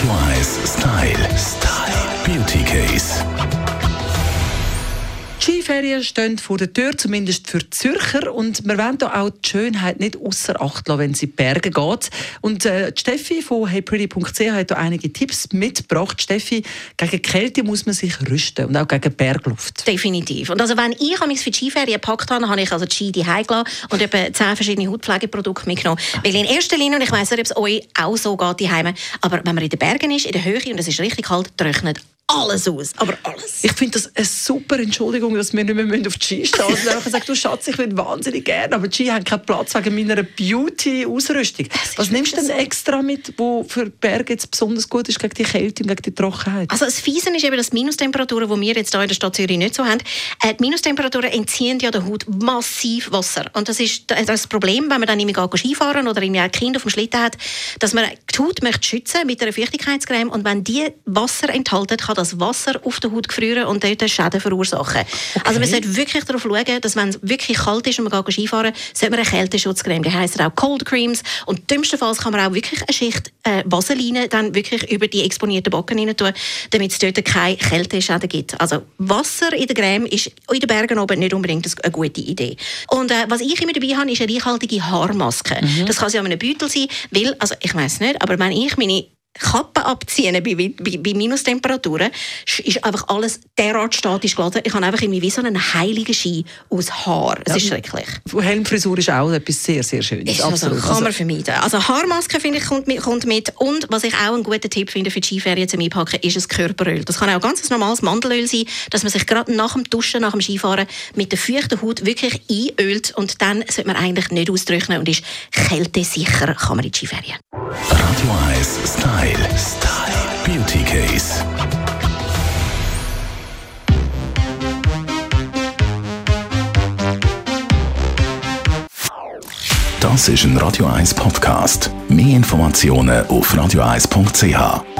Radio 1 Style. Style. Beauty Case. Die Skiferien stehen vor der Tür, zumindest für Zürcher. Und wir wollen hier auch die Schönheit nicht außer Acht lassen, wenn sie in die Berge geht. Und äh, Steffi von heypretty.ch hat hier einige Tipps mitgebracht. Steffi, gegen Kälte muss man sich rüsten und auch gegen Bergluft. Definitiv. Und also wenn ich mich für die Skiferien gepackt habe, habe ich also die Ski die und etwa zehn verschiedene Hautpflegeprodukte mitgenommen. Weil in erster Linie, und ich weiss nicht, ob es euch auch so geht, die aber wenn man in den Bergen ist, in der Höhe und es ist richtig kalt, trocknet alles aus. Aber alles. Ich finde das eine super Entschuldigung, dass wir nicht mehr auf die Ski stehen müssen. Einfach sagen, du Schatz, ich würde wahnsinnig gerne, aber die Ski haben keinen Platz wegen meiner Beauty-Ausrüstung. Was nimmst du denn so. extra mit, wo für Berge jetzt besonders gut ist gegen die Kälte und gegen die Trockenheit? Also das Fiesen ist eben, dass die Minustemperaturen, die wir jetzt hier in der Stadt Zürich nicht so haben, äh, die Minustemperaturen entziehen ja der Haut massiv Wasser. Und das ist das Problem, wenn man dann irgendwie Skifahren oder irgendwie ein Kind auf dem Schlitten hat, dass man die Haut möchte schützen mit einer Feuchtigkeitscreme und wenn die Wasser enthalten, kann das Wasser auf der Haut gefrieren und dort Schäden verursachen. Okay. Also man sollte wirklich darauf schauen, dass wenn es wirklich kalt ist und man geht Skifahren, sollte man eine Kälteschutzcreme. Die heisst auch Cold Creams und dümmstenfalls kann man auch wirklich eine Schicht äh, Vaseline dann wirklich über die exponierten Backen rein tun, damit es dort keine Kälteschäden gibt. Also Wasser in der Creme ist in den Bergen oben nicht unbedingt eine gute Idee. Und äh, was ich immer dabei habe, ist eine reichhaltige Haarmaske. Mhm. Das kann ja einem Beutel sein, weil, also ich weiß nicht, aber wenn ich meine Kappen abziehen bei, bei, bei Minustemperaturen, ist einfach alles derart statisch geladen. Ich habe einfach irgendwie wie so einen heiligen Ski aus Haar. Es ja, ist schrecklich. Helmfrisur ist auch etwas sehr, sehr Schönes. Ist also, Absolut. kann man also vermeiden. Also Haarmaske, finde ich, kommt mit, kommt mit. Und was ich auch einen guten Tipp finde für die Skiferien zum Einpacken, ist ein Körperöl. Das kann auch ganz normales Mandelöl sein, dass man sich gerade nach dem Duschen, nach dem Skifahren mit der feuchten Haut wirklich einölt und dann sollte man eigentlich nicht austrocknen und ist kältesicher, kann man in die Skiferien. Radio 1 Style. Style. Beauty Case. Das ist ein Radio 1 Podcast. Mehr Informationen auf radio1.ch.